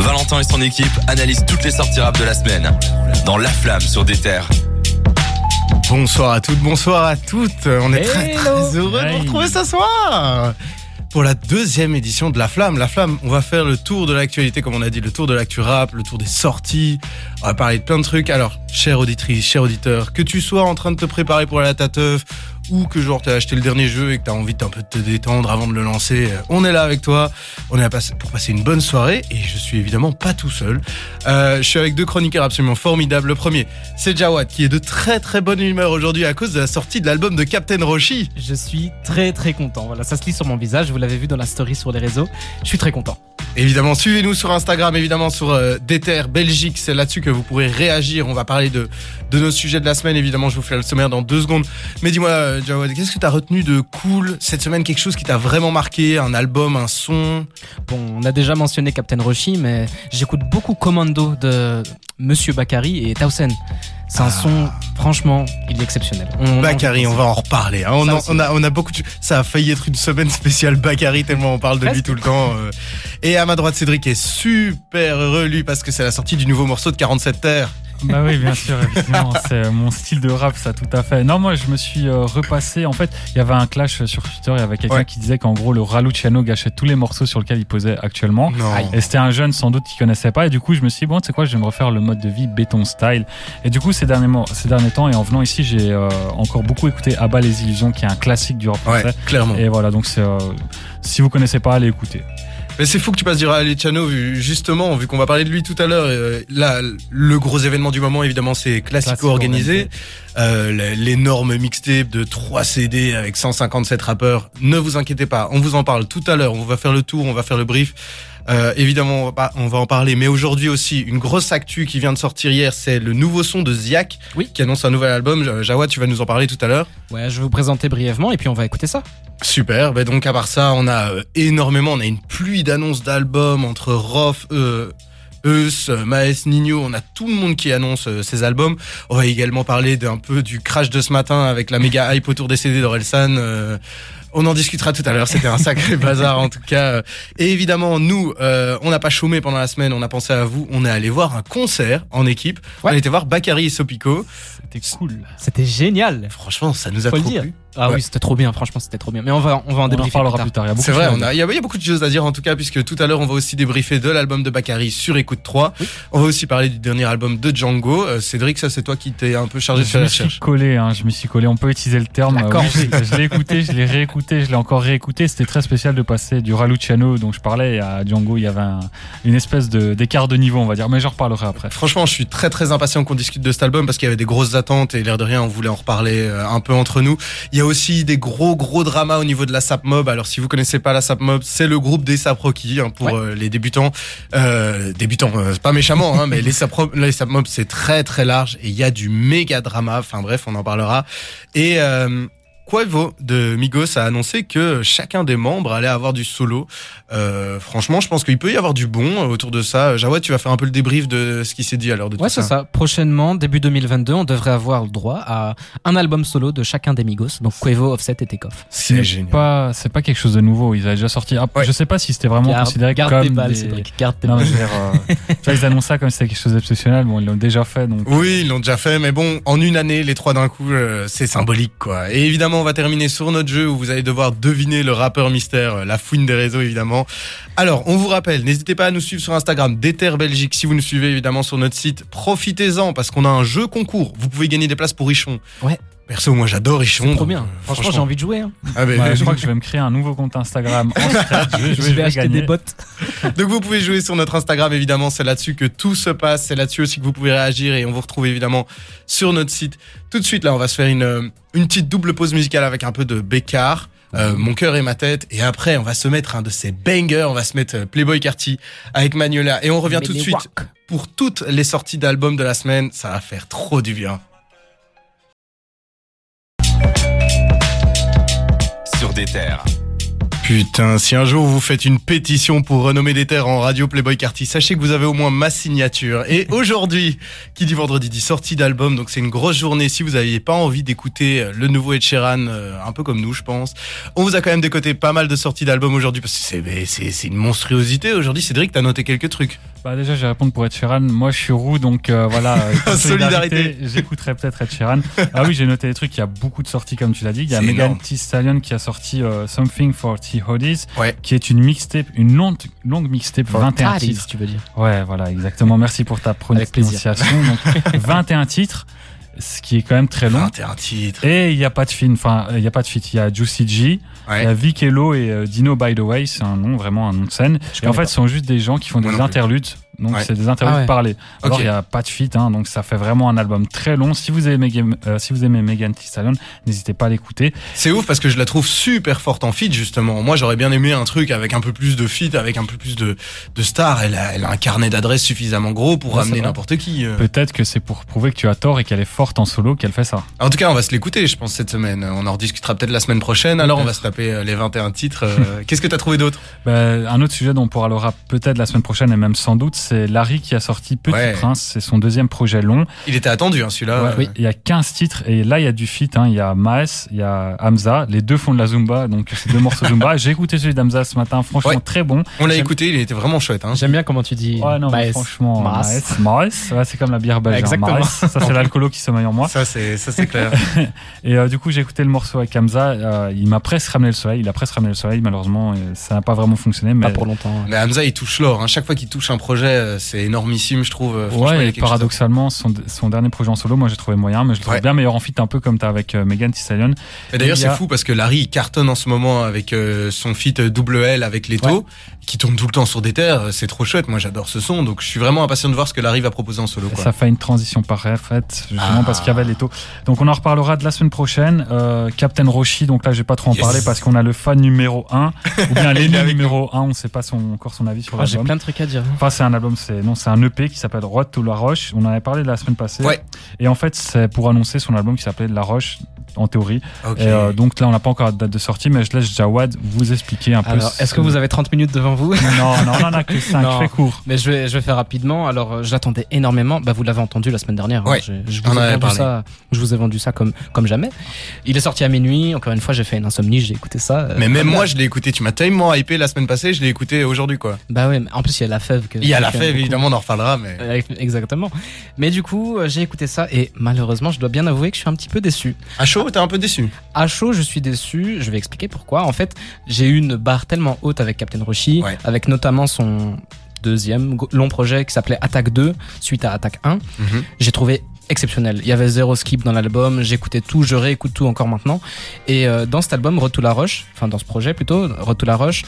Valentin et son équipe analysent toutes les sorties rap de la semaine dans La Flamme sur des terres. Bonsoir à toutes, bonsoir à toutes. On est très, très heureux de vous retrouver ce soir pour la deuxième édition de La Flamme. La Flamme, on va faire le tour de l'actualité, comme on a dit, le tour de l'actu rap, le tour des sorties. On va parler de plein de trucs. Alors, chère auditrice, cher auditeur, que tu sois en train de te préparer pour la tateuf ou que genre t'as acheté le dernier jeu et que t'as envie d'un peu de te détendre avant de le lancer, euh, on est là avec toi. On est là pour passer une bonne soirée et je suis évidemment pas tout seul. Euh, je suis avec deux chroniqueurs absolument formidables. Le premier, c'est Jawad qui est de très très bonne humeur aujourd'hui à cause de la sortie de l'album de Captain Roshi. Je suis très très content. Voilà, ça se lit sur mon visage. Vous l'avez vu dans la story sur les réseaux. Je suis très content. Évidemment, suivez-nous sur Instagram, évidemment sur euh, Déter Belgique. C'est là-dessus que vous pourrez réagir. On va parler de, de nos sujets de la semaine. Évidemment, je vous fais le sommaire dans deux secondes. Mais dis-moi, euh, Jawad, qu'est-ce que tu as retenu de cool cette semaine Quelque chose qui t'a vraiment marqué Un album, un son? Bon, on a déjà mentionné Captain Roshi, mais j'écoute beaucoup Commando de Monsieur Bakary et Tausen. C'est un ah. son, franchement, il est exceptionnel. On, Bakary, on va en reparler. Hein. On, on, a, on a beaucoup de... Ça a failli être une semaine spéciale Bakary, tellement on parle de lui tout le temps. Euh. Et à ma droite, Cédric est super heureux, lui, parce que c'est la sortie du nouveau morceau de 47 Terres. Bah oui, bien sûr, effectivement, c'est mon style de rap, ça, tout à fait. Non, moi, je me suis euh, repassé. En fait, il y avait un clash sur Twitter. Il y avait quelqu'un qui disait qu'en gros, le Raluciano gâchait tous les morceaux sur lesquels il posait actuellement. Et c'était un jeune, sans doute, qui connaissait pas. Et du coup, je me suis dit, bon, tu sais quoi, je vais me refaire le mode de vie béton style. Et du coup, ces derniers, ces derniers temps, et en venant ici, j'ai euh, encore beaucoup écouté Abba les Illusions, qui est un classique du rap français. clairement. Et voilà, donc c'est, euh, si vous connaissez pas, allez écouter. Mais c'est fou que tu passes du Raluciano, justement, vu qu'on va parler de lui tout à l'heure. Euh, là, le gros événement du moment, évidemment, c'est Classico organisé. Euh, l'énorme mixtape de 3 CD avec 157 rappeurs. Ne vous inquiétez pas, on vous en parle tout à l'heure. On va faire le tour, on va faire le brief. Euh, évidemment, on va, on va, en parler. Mais aujourd'hui aussi, une grosse actu qui vient de sortir hier, c'est le nouveau son de Ziak, oui. qui annonce un nouvel album. Jawad, tu vas nous en parler tout à l'heure. Ouais, je vais vous présenter brièvement et puis on va écouter ça. Super. Ben donc à part ça, on a euh, énormément, on a une pluie d'annonces d'albums entre Rof, euh, Eus, Maes, Nino, on a tout le monde qui annonce euh, ses albums. On va également parler d'un peu du crash de ce matin avec la méga hype autour des CD d'Orelsan. Euh, on en discutera tout à l'heure. C'était un sacré bazar en tout cas. Et évidemment, nous, euh, on n'a pas chômé pendant la semaine. On a pensé à vous. On est allé voir un concert en équipe. On a été voir Bakary et Sopico. C'était cool. C'était génial. Franchement, ça nous a trop plu. Ah oui, c'était trop bien, franchement, c'était trop bien. Mais on va, on va en débriefer plus tard. C'est vrai, il y, a beaucoup de choses à dire en tout cas, puisque tout à l'heure, on va aussi débriefer de l'album de Bakary sur Écoute 3. On va aussi parler du dernier album de Django. Euh, Cédric, ça, c'est toi qui t'es un peu chargé de faire la recherche. Je me suis collé, hein, je me suis collé. On peut utiliser le terme. D'accord. je, l'ai écouté, je l'ai réécouté, je l'ai encore réécouté. C'était très spécial de passer du Raluciano, dont je parlais, à Django. Il y avait une espèce d'écart de, niveau, on va dire. Mais j'en reparlerai après. Franchement, je suis très très impatient qu'on discute de cet album parce qu'il y avait des grosses attentes et l'air de rien, on voulait en reparler euh, un peu entre nous. Il y a aussi des gros gros gros drama au niveau de la SAP Mob. Alors si vous connaissez pas la SAP Mob, c'est le groupe des SAP Rocky hein, pour euh, les débutants. Euh, débutants, euh, pas méchamment, hein, mais les SAP, les SAP Mob c'est très très large et il y a du méga drama. Enfin bref, on en parlera. Et euh, Quavo de Migos a annoncé que chacun des membres allait avoir du solo. Euh, franchement, je pense qu'il peut y avoir du bon autour de ça. Jawad, tu vas faire un peu le débrief de ce qui s'est dit à l'heure de ouais, tout ça. Ouais, c'est ça. Prochainement, début 2022, on devrait avoir le droit à un album solo de chacun des Migos. Donc Quavo, Offset et Takeoff. C'est génial. Pas, c'est pas quelque chose de nouveau. Ils avaient déjà sorti. Ah, Je sais pas si c'était vraiment considéré garde comme des balles, des... Garde tes balles. Euh, ils annoncent ça comme si c'était quelque chose d'exceptionnel. Bon, ils l'ont déjà fait. Donc... Oui, ils l'ont déjà fait. Mais bon, en une année, les trois d'un coup, euh, c'est symbolique, quoi. Et évidemment, on va terminer sur notre jeu où vous allez devoir deviner le rappeur mystère, euh, la fouine des réseaux évidemment. Alors, on vous rappelle, n'hésitez pas à nous suivre sur Instagram, Déter Belgique. Si vous nous suivez évidemment sur notre site, profitez-en parce qu'on a un jeu concours. Vous pouvez gagner des places pour Richon. Ouais. Perso, moi j'adore Richon. trop bien. Euh, franchement, j'ai envie de jouer. Hein. Ah, je crois que je vais me créer un nouveau compte Instagram. je vais, acheter des bots. Donc vous pouvez jouer sur notre Instagram, évidemment. C'est là-dessus que tout se passe. C'est là-dessus aussi que vous pouvez réagir et on vous retrouve évidemment sur notre site. Tout de suite, là, on va se faire une, euh, une petite double pause musicale avec un peu de Bécard. Euh, mon cœur et ma tête. Et après, on va se mettre un de ces bangers. On va se mettre Playboy Carty avec Manuela. Et on revient tout de suite pour toutes les sorties d'albums de la semaine. Ça va faire trop du bien. Putain, si un jour vous faites une pétition pour renommer des terres en radio Playboy Carty, sachez que vous avez au moins ma signature. Et aujourd'hui, qui dit vendredi dit sortie d'album, donc c'est une grosse journée. Si vous n'aviez pas envie d'écouter le nouveau Ed Sheeran, euh, un peu comme nous, je pense, on vous a quand même décoté pas mal de sorties d'albums aujourd'hui parce que c'est une monstruosité. Aujourd'hui, Cédric, t'as noté quelques trucs. Bah déjà, je vais répondre pour Ed Sheeran. Moi, je suis roux, donc euh, voilà. solidarité. J'écouterai peut-être Ed Sheeran. ah oui, j'ai noté des trucs. Il y a beaucoup de sorties, comme tu l'as dit. Il y a Megan Thee Stallion qui a sorti euh, Something for T Hodies, qui est une mixtape, une longue, longue mixtape, 21 titres. tu veux dire. Ouais, voilà, exactement. Merci pour ta prononciation. donc, 21 titres ce qui est quand même très long. 21 titres. Et il n'y a pas de film, enfin, il n'y a pas de feat. Il y a Juicy G, il y a Vic Hello et euh, Dino By the Way, c'est un nom, vraiment un nom de scène. et en fait, ce sont juste des gens qui font des interludes donc c'est des interviews ah parlées. Alors il n'y a pas de feat, hein, donc ça fait vraiment un album très long. Si vous aimez, euh, si vous aimez Megan Thee Stallion, n'hésitez pas à l'écouter. C'est ouf parce que je la trouve super forte en feat justement. Moi j'aurais bien aimé un truc avec un peu plus de feat, avec un peu plus de, de stars. Elle a, elle a un carnet d'adresses suffisamment gros pour ramener n'importe qui. Euh. Peut-être que c'est pour prouver que tu as tort et qu'elle est forte en solo qu'elle fait ça. En tout cas on va se l'écouter je pense cette semaine. On en rediscutera peut-être la semaine prochaine. Alors on va se taper euh, les 21 titres. Qu'est-ce que tu as trouvé d'autre? Ben, Un autre sujet dont on pourra le peut-être la semaine prochaine et même sans doute, c'est Larry qui a sorti Petit Prince, c'est son deuxième projet long. Il était attendu, hein, celui-là. Oui, il y a 15 titres et là il y a du feat. Hein. Il y a Maes, il y a Hamza, les deux font de la Zumba, donc c'est deux morceaux Zumba. J'ai écouté celui d'Hamza ce matin, franchement très bon. On l'a écouté, il était vraiment chouette. Hein. J'aime bien comment tu dis. Ouais, non, franchement, Maes. Maes, c'est comme la bière belge. Exactement. Ça c'est l'alcoolo qui sommeille en moi. Ça c'est ça c'est clair. et euh, du coup j'ai écouté le morceau avec Hamza. Euh, il m'a presque ramené le soleil. Il a presque ramené le soleil. Malheureusement, ça n'a pas vraiment fonctionné. Mais... Pas pour longtemps. Mais Hamza il touche l'or. Chaque fois qu'il touche un projet, euh, c'est énormissime, je trouve ouais, paradoxalement, son, son, dernier projet en solo, moi j'ai trouvé moyen, mais je le trouve bien meilleur en feat, un peu comme t'as avec euh, Megan Thee Stallion. Et d'ailleurs, c'est fou parce que Larry cartonne en ce moment avec euh, son feat double L avec Leto, qui tourne tout le temps sur des terres. C'est trop chouette. Moi, j'adore ce son, donc je suis vraiment impatient de voir ce que Larry va proposer en solo. Quoi. Ça fait une transition parfaite, justement parce qu'il y avait Leto. Donc on en reparlera de la semaine prochaine. Euh, Captain Roshi, donc là, je vais pas trop en parler parce qu'on a le fan numéro 1 ou bien l'ennemi numéro 1. On sait pas son, encore son avis sur ah, l'album. J'ai plein de trucs à dire. Enfin, c'est un album, c'est non, c'est un EP qui s'appelle Road to la Roche. On en avait parlé la semaine passée. Ouais. Et en fait, c'est pour annoncer son album qui s'appelait La Roche en théorie. Euh, donc là, on n'a pas encore de date de sortie, mais je laisse Jawad vous expliquer un peu. Est-ce que vous avez 30 minutes devant vous? Non, non, on en a que 5, très court. Mais je vais, je vais faire rapidement. Alors, euh, j'attendais énormément. Bah, vous l'avez entendu la semaine dernière. Hein. Je, vous ai vendu ça, je vous ai vendu ça comme, comme jamais. Il est sorti à minuit. Encore une fois, j'ai fait une insomnie, j'ai écouté ça. Euh, mais même moi, je l'ai écouté. Tu m'as tellement hypé la semaine passée, je l'ai écouté aujourd'hui, quoi. Bah ouais, en plus, il y a la fève. Que il y a la fève, évidemment, on en reparlera. Mais... Exactement. Mais du coup, j'ai écouté ça et malheureusement, je dois bien avouer que je suis un petit peu déçu. À chaud, t'es un peu déçu à chaud, je suis déçu. Je vais expliquer pourquoi. En fait, j'ai eu une barre tellement haute avec Captain Roshi, avec notamment son deuxième long projet qui s'appelait Attaque 2, suite à Attaque 1. Mhm. J'ai trouvé exceptionnel. Il y avait zéro skip dans l'album, j'écoutais tout, je réécoute tout encore maintenant. Et euh, dans cet album, Retour la Roche, enfin dans ce projet plutôt, Retour la Roche,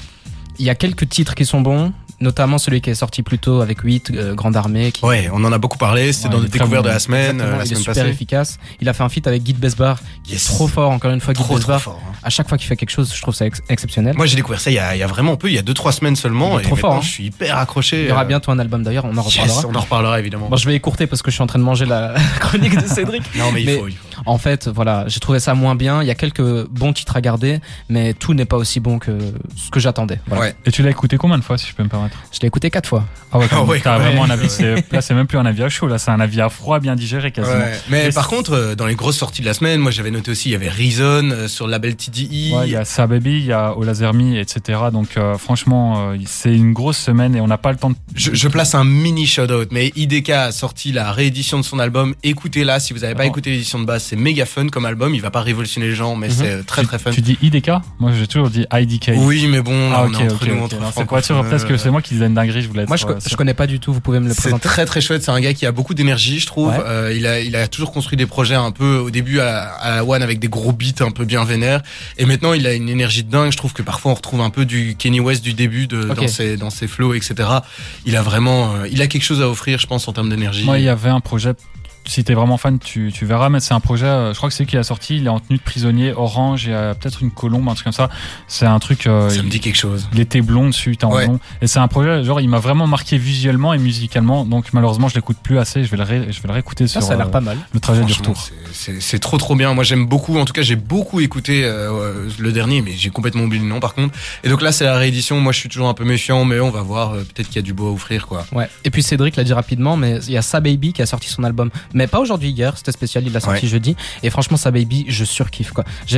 il y a quelques titres qui sont bons, notamment celui qui est sorti plus tôt avec 8, euh, Grande Armée. Qui... Ouais, on en a beaucoup parlé, c'était dans les découvertes de la semaine. Euh, la il est super efficace. Il a fait un feat avec Guy Besbar, qui est trop fort, encore une fois, Guy Besbar. Hein. À chaque fois qu'il fait quelque chose, je trouve ça exceptionnel. Moi, j'ai découvert ça il y, a, il y, a, vraiment peu, il y a 2-3 semaines seulement. et trop fort. Hein. Je suis hyper accroché. Il y aura euh. bientôt un album d'ailleurs, on en reparlera. on en reparlera évidemment. Bon, je vais écourter parce que je suis en train de manger la chronique de Cédric. non, mais, il, faut, En fait, voilà, j'ai trouvé ça moins bien. Il y a quelques bons titres à garder, mais tout n'est pas aussi bon que ce que j'attendais. Ouais. Et tu l'as écouté combien de fois, si je peux me permettre? Je l'ai écouté 4 fois. Ah ouais, ah t'as vraiment un avis. Là, c'est même plus un avis à chaud. Là, c'est un avis à froid, bien digéré quasiment. Mais par contre, euh, dans les grosses sorties de la semaine, moi, j'avais noté aussi, il y avait Reason euh, sur le label TDI. Ouais, il y a Sa Baby, il y a Olazermi, etc. Donc, euh, franchement, c'est une grosse semaine et on n'a pas le temps de. Je, place un mini shout-out, mais IDK a sorti la réédition de son album. Écoutez-la. Si vous n'avez pas écouté l'édition de base, c'est méga fun comme album. Il va pas révolutionner les gens, mais mhm. c'est très très fun. Tu dis IDK Moi, j'ai toujours dit IDK. Oui, mais bon, là, ah, on est entre nous, C'est quoi sûr, peut-être que c'est moi qui disais une dinguerie. Je voulais Moi, je, je connais pas du tout. Vous pouvez me le présenter très très chouette. C'est un gars qui a beaucoup d'énergie, je trouve. Euh, il a il a toujours construit des projets un peu au début à, à One avec des gros beats un peu bien vénères. Et maintenant, il a une énergie de dingue. Je trouve que parfois on retrouve un peu du Kenny West du début de, dans ses dans ses flows, etc. Il a vraiment, euh, il a quelque chose à offrir, je pense, en termes d'énergie. Moi, il y avait un projet si t'es vraiment fan, tu, tu verras. Mais c'est un projet, euh, je crois que c'est qui a sorti. Il est en tenue de prisonnier, orange, et peut-être une colombe, un truc comme ça. C'est un truc. Euh, ça me dit quelque chose. Il était blond dessus, en blond. Et c'est un projet, genre, il m'a vraiment marqué visuellement et musicalement. Donc malheureusement, je l'écoute plus assez. Je vais le, ré, je vais le réécouter sur. Ça a l'air pas mal. Le trajet du retour. C'est trop trop bien. Moi, j'aime beaucoup. En tout cas, j'ai beaucoup écouté euh, le dernier, mais j'ai complètement oublié le nom par contre. Et donc là, c'est la réédition. Moi, je suis toujours un peu méfiant, mais on va voir. Peut-être qu'il y a du beau à offrir, quoi. Ouais. Et puis Cédric l'a dit rapidement, mais il y a Sa Baby qui a sorti son album mais pas aujourd'hui, hier, c'était spécial, il l'a sorti jeudi. Et franchement, sa baby, je surkiffe quoi. Ah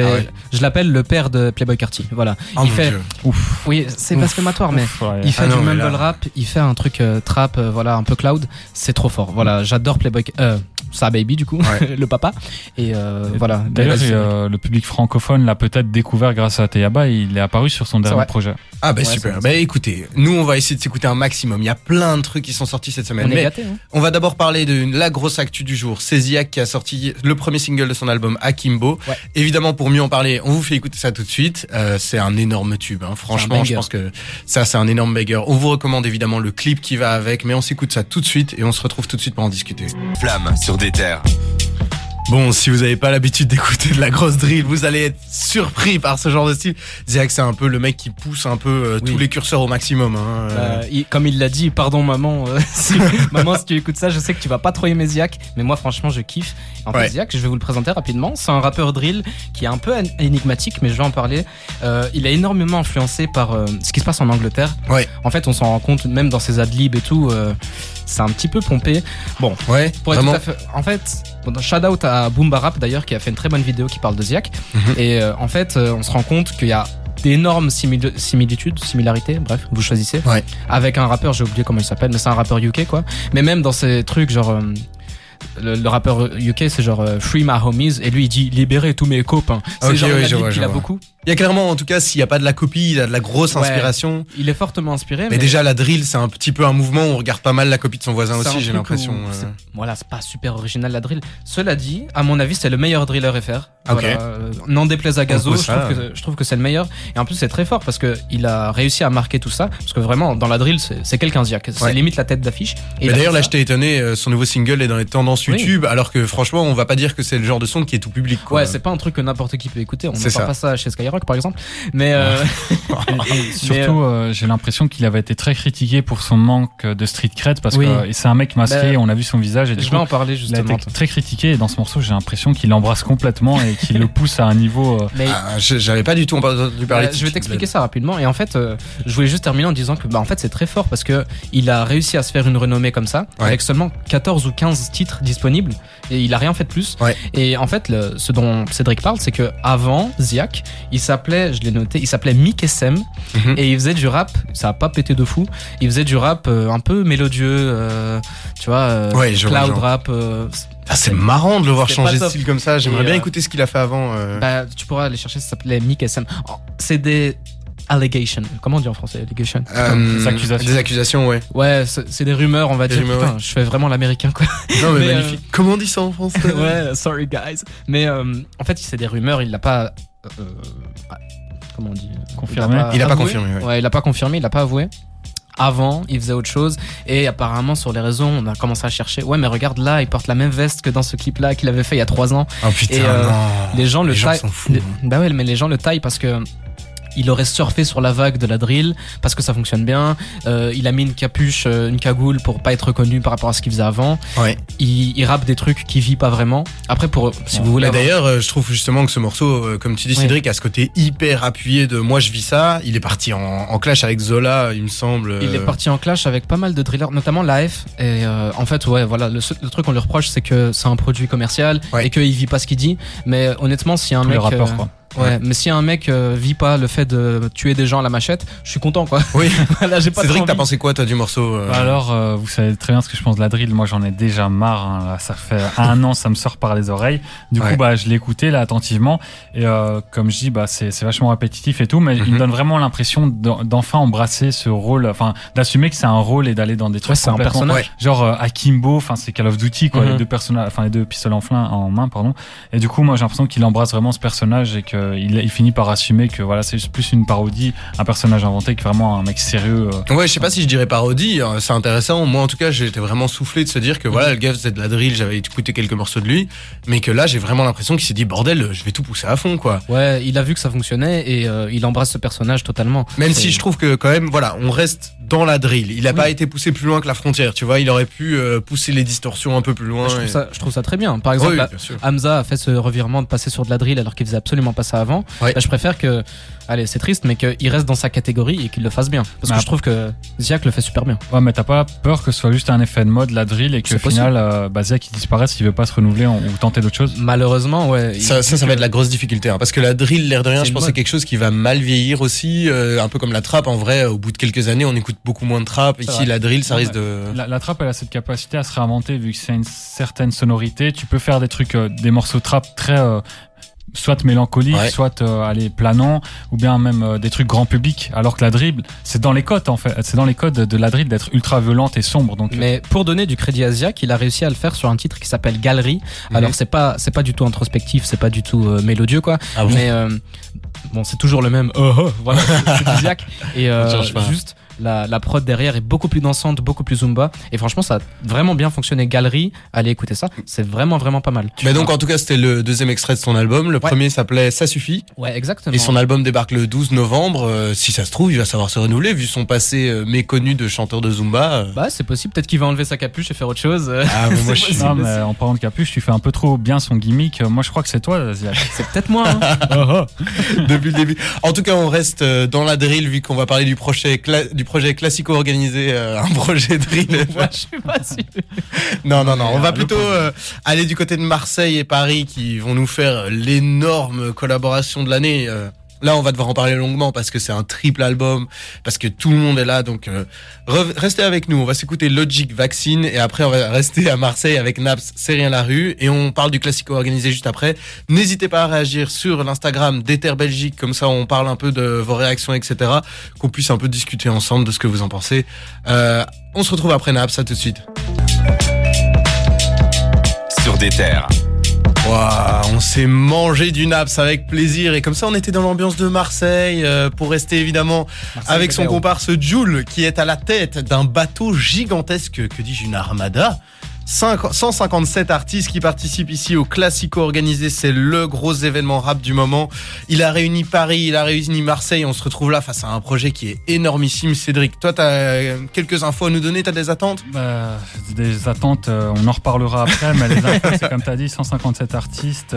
je l'appelle le père de Playboy Carty. Voilà. Oh il fait. Ouf. Oui, c'est blasphématoire, mais il fait ah du mumble rap, il fait un truc euh, trap, euh, voilà, un peu cloud. C'est trop fort. Voilà, j'adore Playboy. Euh, sa baby du coup, le papa. Et euh, voilà. D'ailleurs, euh, le public francophone l'a peut-être découvert grâce à Teyaba. Il est apparu sur son dernier projet. Ah bah super. Bah écoutez, nous on va essayer de s'écouter un maximum. Il y a plein de trucs qui sont sortis cette semaine. On, mais hein. on va d'abord parler de la grosse actu du jour. C'est Ziak qui a sorti le premier single de son album Akimbo. Évidemment, pour mieux en parler, on vous fait écouter ça tout de suite. Euh, c'est un énorme tube. Hein. Franchement, je pense que ça c'est un énorme bagger. On vous recommande évidemment le clip qui va avec, mais on s'écoute ça tout de suite et on se retrouve tout de suite pour en discuter. Flamme sur des terres. Bon, si vous n'avez pas l'habitude d'écouter de la grosse drill, vous allez être surpris par ce genre de style. Ziak, c'est un peu le mec qui pousse un peu euh, tous les curseurs au maximum. Hein, euh. Bah, comme il l'a dit, pardon maman, euh, si, maman, si tu écoutes ça, je sais que tu vas pas trop aimer Ziak, mais moi franchement, je kiffe. En fait, Ziak, je vais vous le présenter rapidement. C'est un rappeur drill qui est un peu énigmatique, mais je vais en parler. il est énormément influencé par ce qui se passe en Angleterre. Ouais. En fait, on s'en rend compte même dans ses adlibs et tout c'est un petit peu pompé. Bon, ouais, pour être fait, en fait, shout out à Boomba Rap d'ailleurs qui a fait une très bonne vidéo qui parle de Ziak. Mhm. Et euh, en fait, euh, on se rend compte qu'il y a d'énormes similitudes, similarités, bref, vous choisissez. Ouais. Avec un rappeur, j'ai oublié comment il s'appelle, mais c'est un rappeur UK quoi. Mais même dans ces trucs genre euh, le, rappeur UK c'est genre Free My Homies et lui il dit libérer tous mes copains. C'est genre ouais, qu'il a beaucoup. Il y a clairement, en tout cas, s'il n'y a pas de la copie, il a de la grosse inspiration. il est fortement inspiré. Mais, déjà, la drill, c'est un petit peu un mouvement où on regarde pas mal la copie de son voisin aussi, j'ai l'impression. Euh. Voilà, c'est pas super original la drill. Cela dit, à mon avis, c'est le meilleur driller FR. Ok. N'en déplaise à Gazo, je trouve, que, je trouve que c'est le meilleur. Et en plus, c'est très fort parce que il a réussi à marquer tout ça. Parce que vraiment, dans la drill, c'est quelqu'un Ziak. C'est limite la tête d'affiche. D'ailleurs, là, j'étais étonné, euh, son nouveau single est dans les tendances YouTube, alors que franchement, on va pas dire que c'est le genre de son qui est tout public. Quoi. Ouais, c'est pas un truc que n'importe qui peut écouter. On ne pas ça chez Skyrock, par exemple. Mais euh, surtout, euh, euh, j'ai l'impression qu'il avait été très critiqué pour son manque de street cred parce que c'est un mec masqué, bah, on a vu son visage et je vais en parler justement. Il a été très critiqué et dans ce morceau, j'ai l'impression qu'il l'embrasse complètement et qu'il le pousse à un niveau. Mais... Ah, j'avais pas du tout entendu parler. Bah, je vais t'expliquer ça rapidement et en fait, je voulais juste terminer en disant que bah en fait c'est très fort parce que il a réussi à se faire une renommée comme ça avec seulement 14 ou 15 titres disponibles et il a rien fait de plus. Et en fait, le, ce dont Cédric parle, c'est que avant Ziak, il s'appelait, je l'ai noté il s'appelait Mick SM mhm. et il faisait du rap, ça a pas pété de fou, il faisait du rap euh, un peu mélodieux, euh, tu vois, euh, cloud rap. Ah, c'est marrant de le voir changer de style comme ça. J'aimerais bien écouter ce qu'il a fait avant. Bah, tu pourras aller chercher, ça s'appelait Mick SM. c'est des allegations. Comment on dit en français allegation des accusations. Des accusations, ouais. Ouais, c'est des rumeurs, on va dire. Je fais vraiment l'américain, quoi. Non, mais, magnifique. Comment on dit ça en français Ouais, sorry guys. Mais en fait, c'est des rumeurs, il l'a pas comment on dit Confirmé. Il a pas, confirmé. Ouais. il a pas confirmé, il a pas avoué. Avant, il faisait autre chose et apparemment sur les réseaux, on a commencé à chercher. Ouais, mais regarde là, il porte la même veste que dans ce clip-là qu'il avait fait il y a trois ans. Oh putain, et, euh, les gens le taillent. Bah ouais, mais les gens le taillent parce que il aurait surfé sur la vague de la drill parce que ça fonctionne bien. Euh, il a mis une capuche, euh, une cagoule pour pas être reconnu par rapport à ce qu'il faisait avant. Ouais. Il, il rappe des trucs qui vit pas vraiment. Après, pour si vous voulez. D'ailleurs, euh, je trouve justement que ce morceau, comme tu dis, Cédric, a ce côté hyper appuyé de moi je vis ça. Il est parti en, en clash avec Zola, il me semble. Il est parti en clash avec pas mal de drillers, notamment l'AF. Et en fait, ouais, voilà, le, truc qu'on lui reproche, c'est que c'est un produit commercial et qu'il vit pas ce qu'il dit. Mais honnêtement, si un mec. quoi. Ouais, mais si un mec euh, vit pas le fait de tuer des gens à la machette, je suis content quoi. Oui. Là, j'ai pas Cédric, t'as pensé quoi toi du morceau euh Alors, euh, vous savez très bien ce que je pense de la drill. Moi, j'en ai déjà marre. Hein, là, ça fait un an, ça me sort par les oreilles. Du coup, bah, je l'ai écouté là attentivement et comme je dis, bah, c'est c'est vachement répétitif et tout, mais il me mhm. donne vraiment l'impression d'enfin embrasser ce rôle, enfin, d'assumer que c'est un rôle et d'aller dans des trucs. Ouais, c'est un personnage. Genre Akimbo, enfin, c'est Call of Duty quoi, les mhm. deux personnages, enfin les deux pistolets en, en main, pardon. Et du coup, moi, j'ai l'impression qu'il embrasse vraiment ce personnage et qu'il il finit par assumer que voilà, c'est plus une parodie, un personnage inventé que vraiment un mec sérieux. Euh. Ouais, je sais pas si je dirais parodie, hein, c'est intéressant. Moi, en tout cas, j'étais vraiment soufflé de se dire que voilà, le gars faisait de la drill, j'avais écouté quelques morceaux de lui, mais que là, j'ai vraiment l'impression qu'il s'est dit bordel, je vais tout pousser à fond, quoi. Ouais, il a vu que ça fonctionnait et euh, il embrasse ce personnage totalement. Même si je trouve que quand même, voilà, on reste dans la drill. Il n'a pas été poussé plus loin que la frontière, tu vois. Il aurait pu euh, pousser les distorsions un peu plus loin. Je trouve, ça, je trouve ça très bien. Par exemple, Hamza a fait ce revirement de passer sur de la drill alors qu'il faisait absolument pas ça avant. Bah, je préfère que, allez, c'est triste, mais qu'il reste dans sa catégorie et qu'il le fasse bien. Parce que je trouve que Ziak le fait super bien. Ouais, mais t'as pas peur que ce soit juste un effet de mode, la drill, et qu'au final, euh, bah, Ziak il disparaisse s'il veut pas se renouveler ou tenter d'autres choses Malheureusement, ouais. Ça, ça, va être la grosse difficulté. Hein, parce que la drill, l'air de rien, je pense que c'est quelque chose qui va mal vieillir aussi. Euh, un peu comme la trappe. En vrai, au bout de quelques années, on écoute beaucoup moins de trap. Ici, la drill, ça risque de. La, la trappe, elle a cette capacité à se réinventer vu que c'est une certaine sonorité. Tu peux faire des trucs, euh, des morceaux trap très euh, soit mélancolique, soit euh, aller planant, ou bien même euh, des trucs grand public. Alors que la dribble, c'est dans les codes en fait, c'est dans les codes de la dribble d'être ultra violente et sombre. Donc. Mais pour donner du crédit à Ziak, il a réussi à le faire sur un titre qui s'appelle Galerie. Mhm. Alors c'est pas c'est pas du tout introspectif, c'est pas du tout euh, mélodieux quoi. Ah mais bon, c'est toujours le même. Oh, oh, voilà, c'est Ziak et juste la, la, prod derrière est beaucoup plus dansante, beaucoup plus zumba. Et franchement, ça a vraiment bien fonctionné. Galerie, allez écouter ça. C'est vraiment, vraiment pas mal. Mais donc, en tout cas, c'était le deuxième extrait de son album. Le premier s'appelait Ça suffit. Ouais, exactement. Et son album débarque le 12 novembre. Euh, si ça se trouve, il va savoir se renouveler vu son passé euh, méconnu de chanteur de zumba. Euh. Bah, c'est possible. Peut-être qu'il va enlever sa capuche et faire autre chose. Ah, moi, je Non, mais en parlant de capuche, tu fais un peu trop bien son gimmick. Moi, je crois que c'est toi, C'est peut-être moi. Hein. Oh, oh. Depuis le début. En tout cas, on reste dans la drill vu qu'on va parler du projet, du projet Classico organiser euh, un projet de drill. je suis pas sûr. non, non, non. On va plutôt euh, aller du côté de Marseille et Paris qui vont nous faire l'énorme collaboration de l'année. Euh. Là, on va devoir en parler longuement parce que c'est un triple album, parce que tout le monde est là. Donc, restez avec nous. On va s'écouter Logic Vaccine et après, on va rester à Marseille avec Naps, C'est rien la rue. Et on parle du classico organisé juste après. N'hésitez pas à réagir sur l'Instagram d'Ether Belgique. Comme ça, on parle un peu de vos réactions, etc. Qu'on puisse un peu discuter ensemble de ce que vous en pensez. Euh, on se retrouve après Naps. À tout de suite. Sur des on s'est mangé du naps avec plaisir. Et comme ça on était dans l'ambiance de Marseille euh, pour rester évidemment avec son comparse Jules qui est à la tête d'un bateau gigantesque, que dis-je, une armada 157 artistes qui participent ici au Classico organisé. C'est le gros événement rap du moment. Il a réuni Paris, il a réuni Marseille. On se retrouve là face à un projet qui est énormissime. Cédric, toi, tu as quelques infos à nous donner? Tu as des attentes? Bah, Des attentes, euh, on en reparlera après. mais les infos, c'est comme tu as dit, 157 artistes,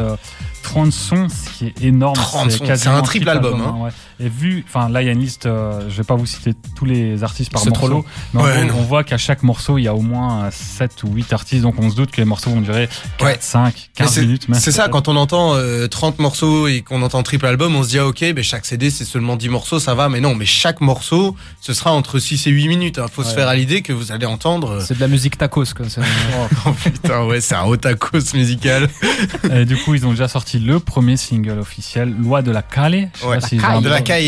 30 euh, sons, ce qui est énorme. 30 sons, c'est un triple album. Hein. Et vu, enfin là, il y a une liste, euh, je vais pas vous citer tous les artistes par morceau. Mais on voit qu'à chaque morceau, il y a au moins 7 ou 8 artistes donc on se doute que les morceaux vont durer 4, 5, 15 minutes. C'est ça, quand on entend 30 euh, morceaux et qu'on entend triple album, on se dit, ah, ok, mais chaque CD c'est seulement 10 morceaux, ça va, mais non, mais chaque morceau, ce sera entre 6 et 8 minutes. Il hein. Faut se faire à l'idée que vous allez entendre. Euh, c'est de la musique tacos, comme ça. oh, putain, ouais, c'est un haut tacos musical. et du coup, ils ont déjà sorti le premier single officiel, Loi de la. Ouais, de la Calle.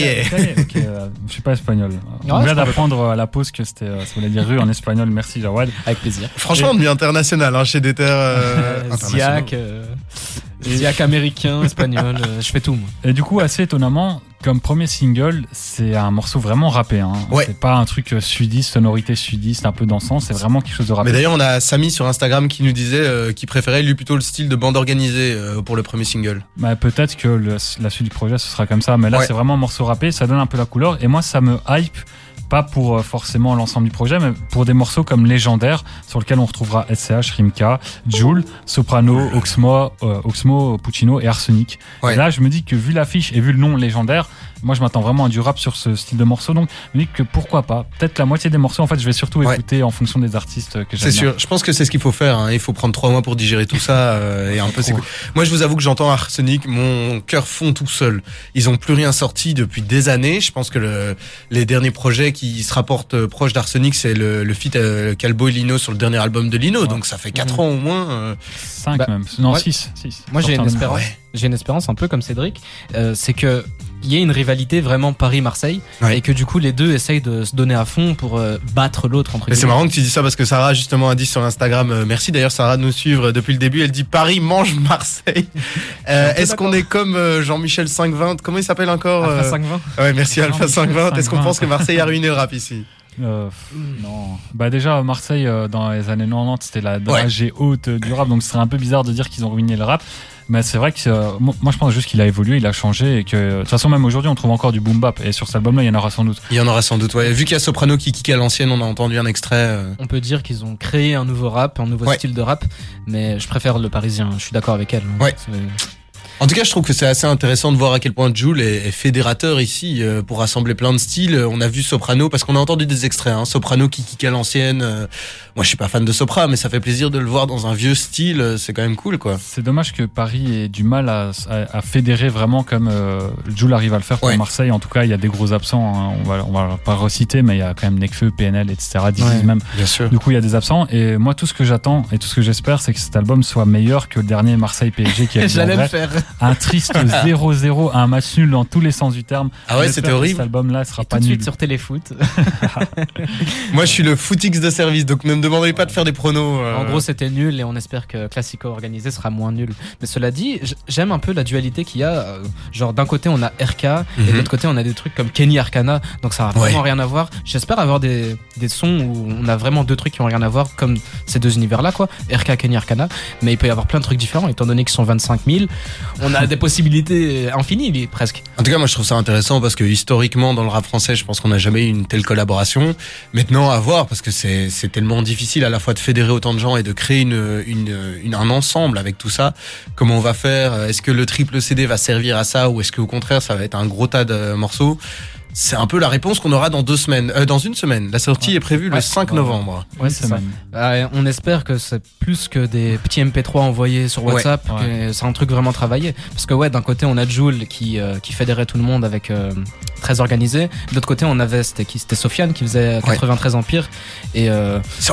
Euh, je suis pas espagnol. on vient d'apprendre à la pause que c'était, ça voulait dire rue en espagnol. Merci, Jawad. Avec plaisir. Franchement, on devient international hein, chez des terres. Euh, Ziac, euh, américain, espagnol, euh, je fais tout. Moi. Et du coup, assez étonnamment, comme premier single, c'est un morceau vraiment rappé. Hein. C'est pas un truc sudiste, sonorité sudiste, un peu dansant, c'est vraiment quelque chose de rappé. Mais d'ailleurs, on a Samy sur Instagram qui nous disait qu'il préférait lui plutôt le style de bande organisée pour le premier single. Bah, Peut-être que la suite du projet, ce sera comme ça, mais là, c'est vraiment un morceau rappé, ça donne un peu la couleur, et moi, ça me hype pas pour euh, forcément l'ensemble du projet, mais pour des morceaux comme Légendaire, sur lequel on retrouvera SCH, Rimka, Joule, Soprano, Oxmo, euh, Oxmo, Puccino et Arsenic. Et là, je me dis que vu l'affiche et vu le nom Légendaire, moi, je m'attends vraiment à du rap sur ce style de morceau, donc je me dis que pourquoi pas. Peut-être la moitié des morceaux, en fait, je vais surtout écouter en fonction des artistes que j'aime. C'est sûr. Je pense que c'est ce qu'il faut faire. Hein. Il faut prendre trois mois pour digérer tout ça euh, et un peu. Moi, je vous avoue que j'entends Arsenic, mon cœur fond tout seul. Ils ont plus rien sorti depuis des années. Je pense que le, les derniers projets qui se rapportent euh, proches d'Arsenic, c'est le, le feat euh, Calbo et Lino sur le dernier album de Lino. Donc ça fait quatre mmh. ans au moins. Euh... Cinq bah, même. Non, six. Moi, j'ai une espérance. J'ai une espérance un peu comme Cédric. Euh, c'est que il y a une rivalité vraiment Paris-Marseille et que du coup les deux essayent de se donner à fond pour euh, battre l'autre entre C'est marrant que tu dis ça parce que Sarah justement a dit sur Instagram euh, merci d'ailleurs Sarah de nous suivre depuis le début. Elle dit Paris mange Marseille. Euh, est-ce qu'on est comme Jean-Michel 520 comment il s'appelle encore Alpha 520 ouais merci Alpha 520 est-ce qu'on pense que Marseille a ruiné le rap ici? Euh, non. Bah déjà Marseille euh, dans les années 90 c'était la dragée haute du rap donc ce serait un peu bizarre de dire qu'ils ont ruiné le rap. Mais c'est vrai que euh, moi je pense juste qu'il a évolué, il a changé et que de toute façon même aujourd'hui on trouve encore du boom bap et sur cet album là il y en aura sans doute. Il y en aura sans doute. Ouais. Vu qu'il y a Soprano qui kick à l'ancienne, on a entendu un extrait. On peut dire qu'ils ont créé un nouveau rap, un nouveau style de rap, mais je préfère le parisien. Je suis d'accord avec elle. Ouais. En tout cas, je trouve que c'est assez intéressant de voir à quel point Jules est, fédérateur ici euh, pour rassembler plein de styles. On a vu Soprano parce qu'on a entendu des extraits. Hein. Soprano qui kick à l'ancienne. Euh, moi, je suis pas fan de Sopra, mais ça fait plaisir de le voir dans un vieux style. Euh, c'est quand même cool, quoi. C'est dommage que Paris ait du mal à, à, fédérer vraiment comme Jules arrive à le faire pour Marseille. En tout cas, il y a des gros absents. Hein. On va on va pas reciter, mais il y a quand même Nekfeu, PNL, etc. même. Bien sûr. Du coup, il y a des absents. Et moi, tout ce que j'attends et tout ce que j'espère, c'est que cet album soit meilleur que le dernier Marseille PSG qui a J'allais le faire. Un triste 0-0, un match nul dans tous les sens du terme. Ah ouais, c'était horrible. Cet album-là sera pas tout de suite sur Téléfoot. Moi, je suis le footix de service, donc ne me demandez pas de faire des pronos. Euh. En gros, c'était nul et on espère que Classico organisé sera moins nul. Mais cela dit, j'aime un peu la dualité qu'il y a. Euh, genre, d'un côté, on a RK et de mhm. l'autre côté, on a des trucs comme Kenny Arcana. Donc, ça a vraiment rien à voir. J'espère avoir des, des sons où on a vraiment deux trucs qui ont rien à voir, comme ces deux univers-là, quoi. RK, Kenny Arcana. Mais il peut y avoir plein de trucs différents, étant donné qu'ils sont 25 000. On a des possibilités infinies, presque. En tout cas, moi, je trouve ça intéressant parce que historiquement, dans le rap français, je pense qu'on n'a jamais eu une telle collaboration. Maintenant, à voir, parce que c'est tellement difficile à la fois de fédérer autant de gens et de créer un ensemble avec tout ça. Comment on va faire? Est-ce que le triple CD va servir à ça ou est-ce qu'au contraire, ça va être un gros tas de morceaux? C'est un peu la réponse qu'on aura dans deux semaines, euh, dans une semaine. La sortie est prévue le 5 novembre. Ouais. Bah, on espère que c'est plus que des petits MP3 envoyés sur WhatsApp. C'est un truc vraiment travaillé. Parce que ouais, d'un côté on a Jules qui euh, qui fédérait tout le monde avec euh, très organisé. De l'autre côté on avait c'était qui? C'était Sofiane qui faisait 93 Empire. Et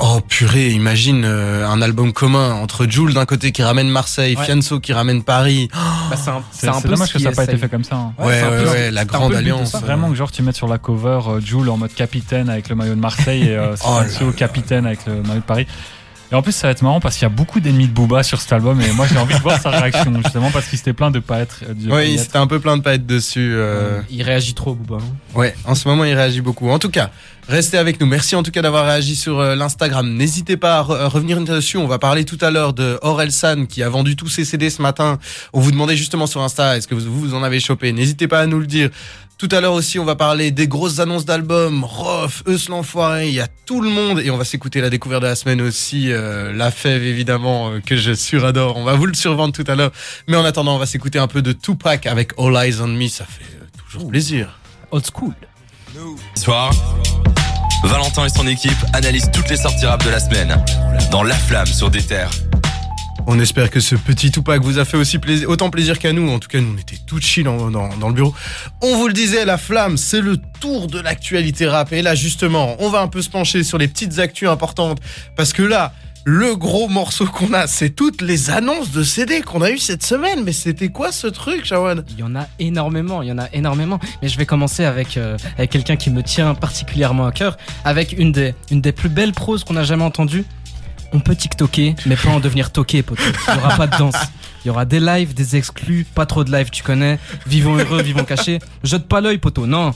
oh purée, imagine un album commun entre Jules d'un côté qui ramène Marseille, Fianso qui ramène Paris. Bah, c'est un, peu dommage que ça n'a pas été fait comme ça. Hein. Ouais, ouais, la grande alliance. Vraiment que tu mets sur la cover euh, Jules en mode capitaine avec le maillot de Marseille et euh, oh capitaine avec le maillot de Paris. Et en plus, ça va être marrant parce qu'il y a beaucoup d'ennemis de Booba sur cet album et moi j'ai envie de voir sa réaction justement parce qu'il s'était plein de pas être. oui, il s'était un peu plein de pas être dessus. Euh. Il réagit trop, Booba. Hein. Ouais, en ce moment il réagit beaucoup. En tout cas, restez avec nous. Merci en tout cas d'avoir réagi sur euh, l'Instagram. N'hésitez pas à revenir dessus. On va parler tout à l'heure de Orelsan qui a vendu tous ses CD ce matin. On vous demandait justement sur Insta, est-ce que vous, vous en avez chopé? N'hésitez pas à nous le dire. Tout à l'heure aussi, on va parler des grosses annonces d'albums, Rof, Eus l'enfoiré, il y a tout le monde et on va s'écouter la découverte de la semaine aussi, euh, La Fève évidemment, euh, que je suradore. On va vous le survendre tout à l'heure. Mais en attendant, on va s'écouter un peu de Tupac avec All Eyes on Me, ça fait euh, toujours plaisir. Old school. Soir, Valentin et son équipe analysent toutes les sorties rap de la semaine dans La Flamme sur des terres. On espère que ce petit Tupac vous a fait aussi autant plaisir qu'à nous. En tout cas, nous, on était tout chill dans, dans, le bureau. On vous le disait, la flamme, c'est le tour de l'actualité rap. Et là, justement, on va un peu se pencher sur les petites actus importantes. Parce que là, le gros morceau qu'on a, c'est toutes les annonces de CD qu'on a eu cette semaine. Mais c'était quoi ce truc, Shawan? Il y en a énormément, il y en a énormément. Mais je vais commencer avec, euh, avec quelqu'un qui me tient particulièrement à cœur, avec une des, une des plus belles proses qu'on a jamais entendues on peut TikToker, mais pas en devenir toqué, poteau. Il n'y aura pas de danse. Il y aura des lives, des exclus, pas trop de lives, tu connais. Vivons heureux, vivons cachés. Jette pas l'œil, poteau. Non,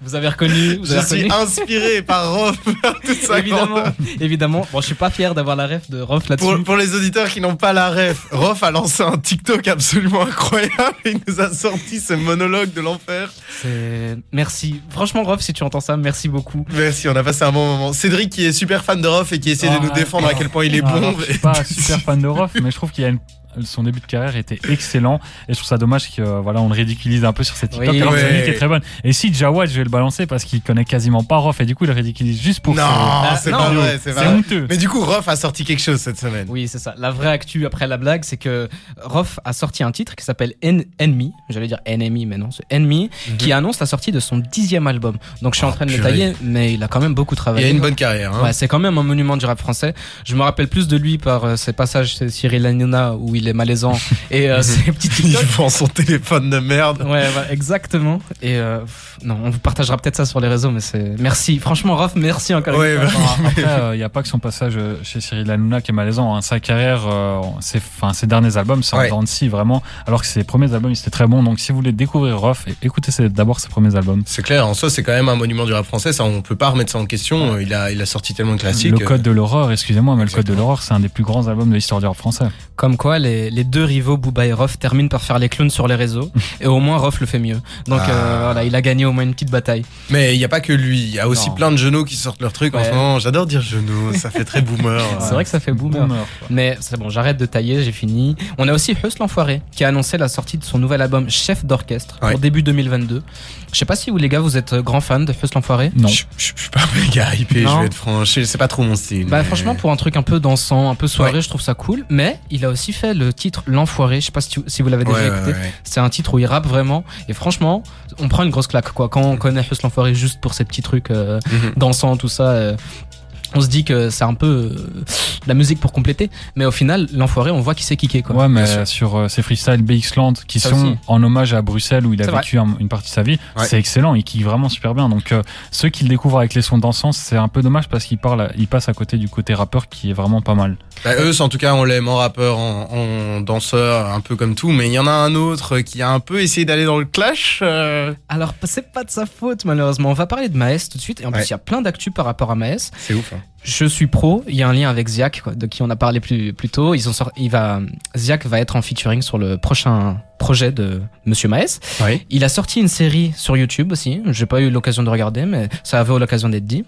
vous avez reconnu vous Je suis inspiré par Rof. évidemment, évidemment. Bon, je suis pas fier d'avoir la ref de Rof là-dessus. Pour, pour, les auditeurs qui n'ont pas la ref, Rof a lancé un TikTok absolument incroyable. Il nous a sorti ce monologue de l'enfer. Merci. Franchement, Rof, si tu entends ça, merci beaucoup. Merci, on a passé un bon moment. Cédric qui est super fan de Rof et qui essaie de nous défendre à quel point il est bon. Je suis pas super fan de Rof, mais je trouve qu'il y a une son début de carrière était excellent. Et je trouve ça dommage que voilà on le ridiculise un peu sur cette TikTok alors que est très bonne. Et si Jawad je vais le balancer parce qu'il connaît quasiment pas Rof et du coup il le ridiculise juste pour non c'est pas vrai c'est honteux. mais du coup Rof a sorti quelque chose cette semaine. Oui c'est ça. La vraie actu après la blague c'est que Rof a sorti un titre qui s'appelle Enemy. J'allais dire Enemy mais non c'est Enemy mhm. qui annonce la sortie de son dixième album. Donc je suis en oh, train de le tailler mais il a quand même beaucoup travaillé. Il a une bonne carrière hein. ouais, c'est quand même un monument du rap français. Je me rappelle plus de lui par euh, ses passages chez Cyril Hanouna où il est malaisant et euh, ses petits Il vend son téléphone de merde. Ouais, exactement. Et euh, non, on vous partagera peut-être ça sur les réseaux, mais c'est merci. Franchement, Rof, merci encore. Ouais, une fois. Après, il n'y a pas que son passage chez Cyril Hanouna qui est malaisant. Hein. Sa carrière, ses, enfin, ses derniers albums, c'est en dents vraiment. Alors que ses premiers albums, c'était très bon. Donc, si vous voulez découvrir Rof, écoutez d'abord ses premiers albums. C'est clair. En soi, c'est quand même un monument du rap français. Ça, on peut pas remettre ça en question. Il a, il a sorti tellement de classiques. Le Code de l'horreur, excusez-moi, mais le Code de l'horreur, c'est un des plus grands albums de l'histoire du rap français. Comme quoi, les, les deux rivaux, Booba et Rof, terminent par faire les clowns sur les réseaux. et au moins, Rof le fait mieux. Donc ah. euh, voilà, il a gagné au moins une petite bataille. Mais il n'y a pas que lui. Il y a aussi plein de genoux qui sortent leur truc en ce moment. J'adore dire genoux. Ça fait très boomer. c'est vrai que ça fait boomer. mais c'est bon, j'arrête de tailler, j'ai fini. On a aussi Huss l'Enfoiré qui a annoncé la sortie de son nouvel album Chef d'orchestre au début 2022. Je sais pas si vous, les gars, vous êtes grands fans de Huss l'Enfoiré. Non. Je, suis pas méga hypé, je vais être franc. C'est pas trop mon style. Bah, franchement, pour un truc un peu dansant, un peu soirée, je trouve ça cool. Mais il a aussi fait le titre L'Enfoiré. Je sais pas si, si vous l'avez déjà écouté. c'est un titre où il rappe vraiment. Et franchement, on prend une grosse claque, quoi. Quand on connaît Huss l'Enfoiré juste pour ces petits trucs euh, mhm. dansants, tout ça. Euh, on se dit que c'est un peu euh, la musique pour compléter, mais au final, l'enfoiré, on voit qu'il s'est kické. Quoi. Ouais, mais sur euh, ces freestyles BX-Land qui sont en hommage à Bruxelles où il a vécu une partie de sa vie, c'est excellent, il kick vraiment super bien. Donc euh, ceux qui le découvrent avec les sons dansants, c'est un peu dommage parce qu'il parle, il passe à côté du côté rappeur qui est vraiment pas mal. Bah, eux, en tout cas, on l'aime en rappeur, en, danseur, un peu comme tout, mais il y en a un autre qui a un peu essayé d'aller dans le clash. Alors, c'est pas de sa faute, malheureusement. On va parler de Maes tout de suite, et en plus, il y a plein d'actu par rapport à Maes. C'est ouf. Hein. Je suis pro. Il y a un lien avec Ziak, de qui on a parlé plus, plus tôt. Ils ont il va, Ziak va être en featuring sur le prochain projet de Monsieur Maes. Il a sorti une série sur YouTube aussi. J'ai pas eu l'occasion de regarder, mais ça avait l'occasion d'être dit.